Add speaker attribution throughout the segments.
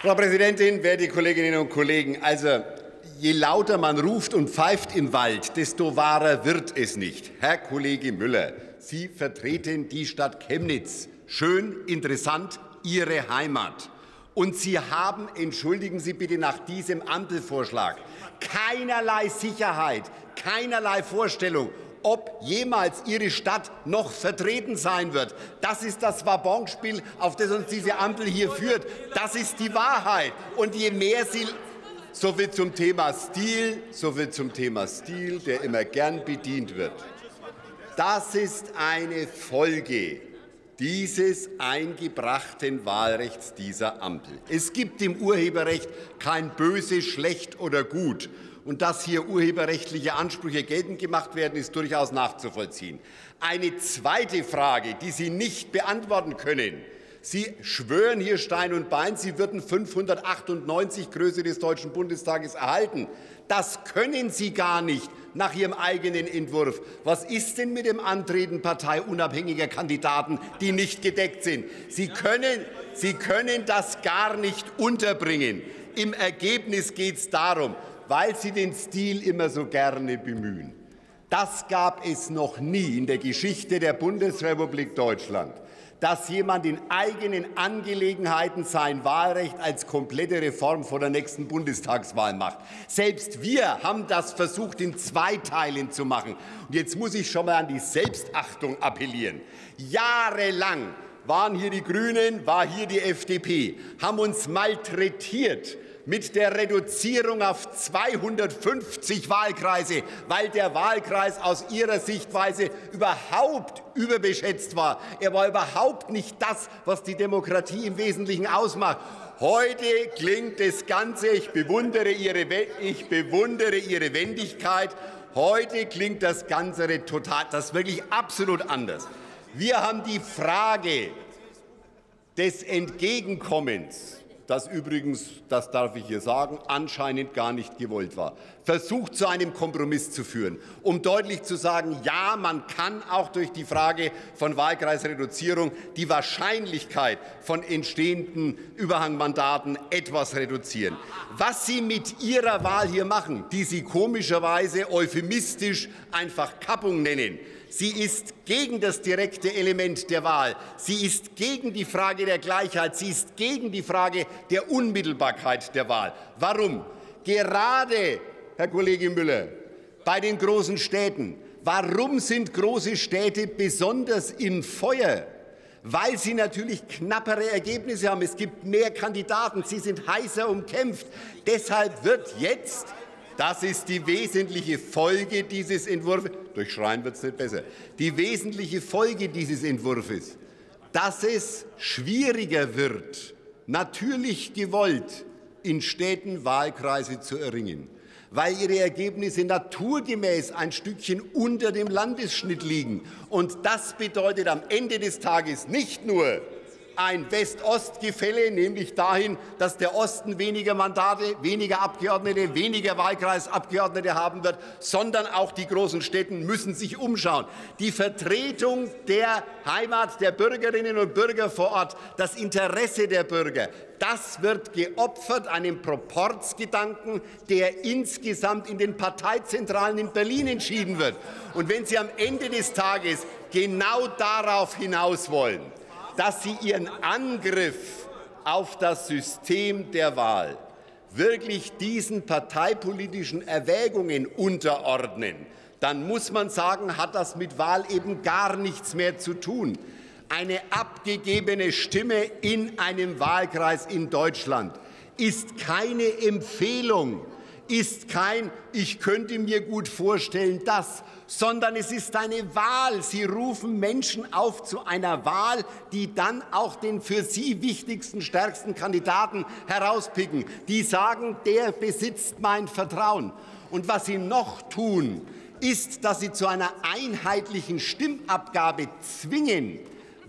Speaker 1: Frau Präsidentin, werte Kolleginnen und Kollegen! Also, je lauter man ruft und pfeift im Wald, desto wahrer wird es nicht. Herr Kollege Müller, Sie vertreten die Stadt Chemnitz. Schön, interessant, Ihre Heimat. Und Sie haben, entschuldigen Sie bitte, nach diesem Ampelvorschlag keinerlei Sicherheit, keinerlei Vorstellung, ob jemals Ihre Stadt noch vertreten sein wird. Das ist das Wabonspiel, auf das uns diese Ampel hier führt. Das ist die Wahrheit. Und je mehr Sie so viel zum Thema Stil, so viel zum Thema Stil, der immer gern bedient wird. Das ist eine Folge dieses eingebrachten Wahlrechts dieser Ampel. Es gibt im Urheberrecht kein Böse, Schlecht oder Gut. Und dass hier urheberrechtliche Ansprüche geltend gemacht werden, ist durchaus nachzuvollziehen. Eine zweite Frage, die Sie nicht beantworten können. Sie schwören hier Stein und Bein, Sie würden 598 Größe des Deutschen Bundestages erhalten. Das können Sie gar nicht nach Ihrem eigenen Entwurf. Was ist denn mit dem Antreten parteiunabhängiger Kandidaten, die nicht gedeckt sind? Sie können, Sie können das gar nicht unterbringen. Im Ergebnis geht es darum, weil Sie den Stil immer so gerne bemühen. Das gab es noch nie in der Geschichte der Bundesrepublik Deutschland dass jemand in eigenen Angelegenheiten sein Wahlrecht als komplette Reform vor der nächsten Bundestagswahl macht. Selbst wir haben das versucht, in zwei Teilen zu machen. Und jetzt muss ich schon mal an die Selbstachtung appellieren. Jahrelang waren hier die Grünen, war hier die FDP, haben uns malträtiert mit der Reduzierung auf 250 Wahlkreise, weil der Wahlkreis aus ihrer Sichtweise überhaupt überbeschätzt war. Er war überhaupt nicht das, was die Demokratie im Wesentlichen ausmacht. Heute klingt das Ganze, ich bewundere Ihre, ich bewundere Ihre Wendigkeit, heute klingt das Ganze total, das wirklich absolut anders. Wir haben die Frage des Entgegenkommens das übrigens, das darf ich hier sagen, anscheinend gar nicht gewollt war, versucht zu einem Kompromiss zu führen, um deutlich zu sagen, ja, man kann auch durch die Frage von Wahlkreisreduzierung die Wahrscheinlichkeit von entstehenden Überhangmandaten etwas reduzieren. Was Sie mit Ihrer Wahl hier machen, die Sie komischerweise euphemistisch einfach Kappung nennen, Sie ist gegen das direkte Element der Wahl. Sie ist gegen die Frage der Gleichheit. Sie ist gegen die Frage der Unmittelbarkeit der Wahl. Warum? Gerade, Herr Kollege Müller, bei den großen Städten. Warum sind große Städte besonders im Feuer? Weil sie natürlich knappere Ergebnisse haben. Es gibt mehr Kandidaten. Sie sind heißer umkämpft. Deshalb wird jetzt das ist die wesentliche Folge dieses Entwurfs. Durch Schreien wird es nicht besser. Die wesentliche Folge dieses Entwurfs, dass es schwieriger wird, natürlich gewollt, in Städten Wahlkreise zu erringen, weil ihre Ergebnisse naturgemäß ein Stückchen unter dem Landesschnitt liegen. Und das bedeutet am Ende des Tages nicht nur, ein West-Ost-Gefälle, nämlich dahin, dass der Osten weniger Mandate, weniger Abgeordnete, weniger Wahlkreisabgeordnete haben wird, sondern auch die großen Städte müssen sich umschauen. Die Vertretung der Heimat der Bürgerinnen und Bürger vor Ort, das Interesse der Bürger, das wird geopfert einem Proportsgedanken, der insgesamt in den Parteizentralen in Berlin entschieden wird. Und wenn Sie am Ende des Tages genau darauf hinaus wollen, dass Sie Ihren Angriff auf das System der Wahl wirklich diesen parteipolitischen Erwägungen unterordnen, dann muss man sagen, hat das mit Wahl eben gar nichts mehr zu tun. Eine abgegebene Stimme in einem Wahlkreis in Deutschland ist keine Empfehlung, ist kein Ich könnte mir gut vorstellen, das, sondern es ist eine Wahl. Sie rufen Menschen auf zu einer Wahl, die dann auch den für sie wichtigsten, stärksten Kandidaten herauspicken. Die sagen, der besitzt mein Vertrauen. Und was sie noch tun, ist, dass sie zu einer einheitlichen Stimmabgabe zwingen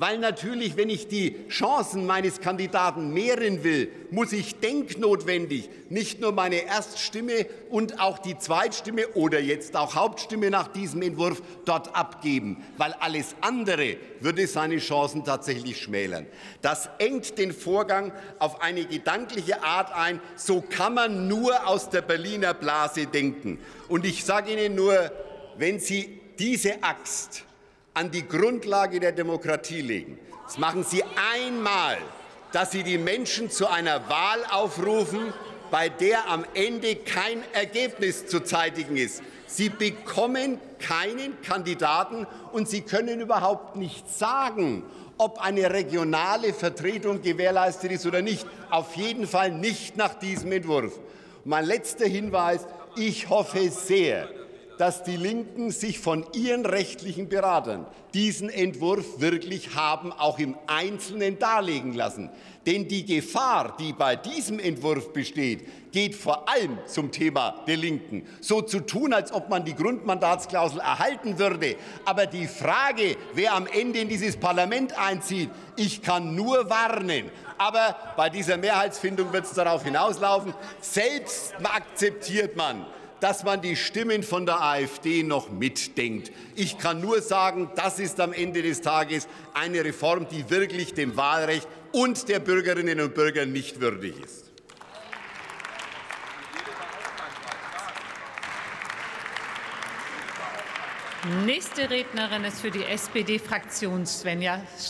Speaker 1: Weil natürlich, wenn ich die Chancen meines Kandidaten mehren will, muss ich denknotwendig nicht nur meine Erststimme und auch die Zweitstimme oder jetzt auch Hauptstimme nach diesem Entwurf dort abgeben, weil alles andere würde seine Chancen tatsächlich schmälern. Das engt den Vorgang auf eine gedankliche Art ein. So kann man nur aus der Berliner Blase denken. Und ich sage Ihnen nur, wenn Sie diese Axt an die Grundlage der Demokratie legen. Das machen Sie einmal, dass Sie die Menschen zu einer Wahl aufrufen, bei der am Ende kein Ergebnis zu zeitigen ist. Sie bekommen keinen Kandidaten und Sie können überhaupt nicht sagen, ob eine regionale Vertretung gewährleistet ist oder nicht. Auf jeden Fall nicht nach diesem Entwurf. Mein letzter Hinweis. Ich hoffe sehr, dass die Linken sich von ihren rechtlichen Beratern diesen Entwurf wirklich haben auch im Einzelnen darlegen lassen. Denn die Gefahr, die bei diesem Entwurf besteht, geht vor allem zum Thema der Linken. So zu tun, als ob man die Grundmandatsklausel erhalten würde. Aber die Frage, wer am Ende in dieses Parlament einzieht, ich kann nur warnen. Aber bei dieser Mehrheitsfindung wird es darauf hinauslaufen. Selbst akzeptiert man, dass man die Stimmen von der AfD noch mitdenkt. Ich kann nur sagen, das ist am Ende des Tages eine Reform, die wirklich dem Wahlrecht und der Bürgerinnen und Bürger nicht würdig ist.
Speaker 2: Nächste Rednerin ist für die SPD-Fraktion Svenja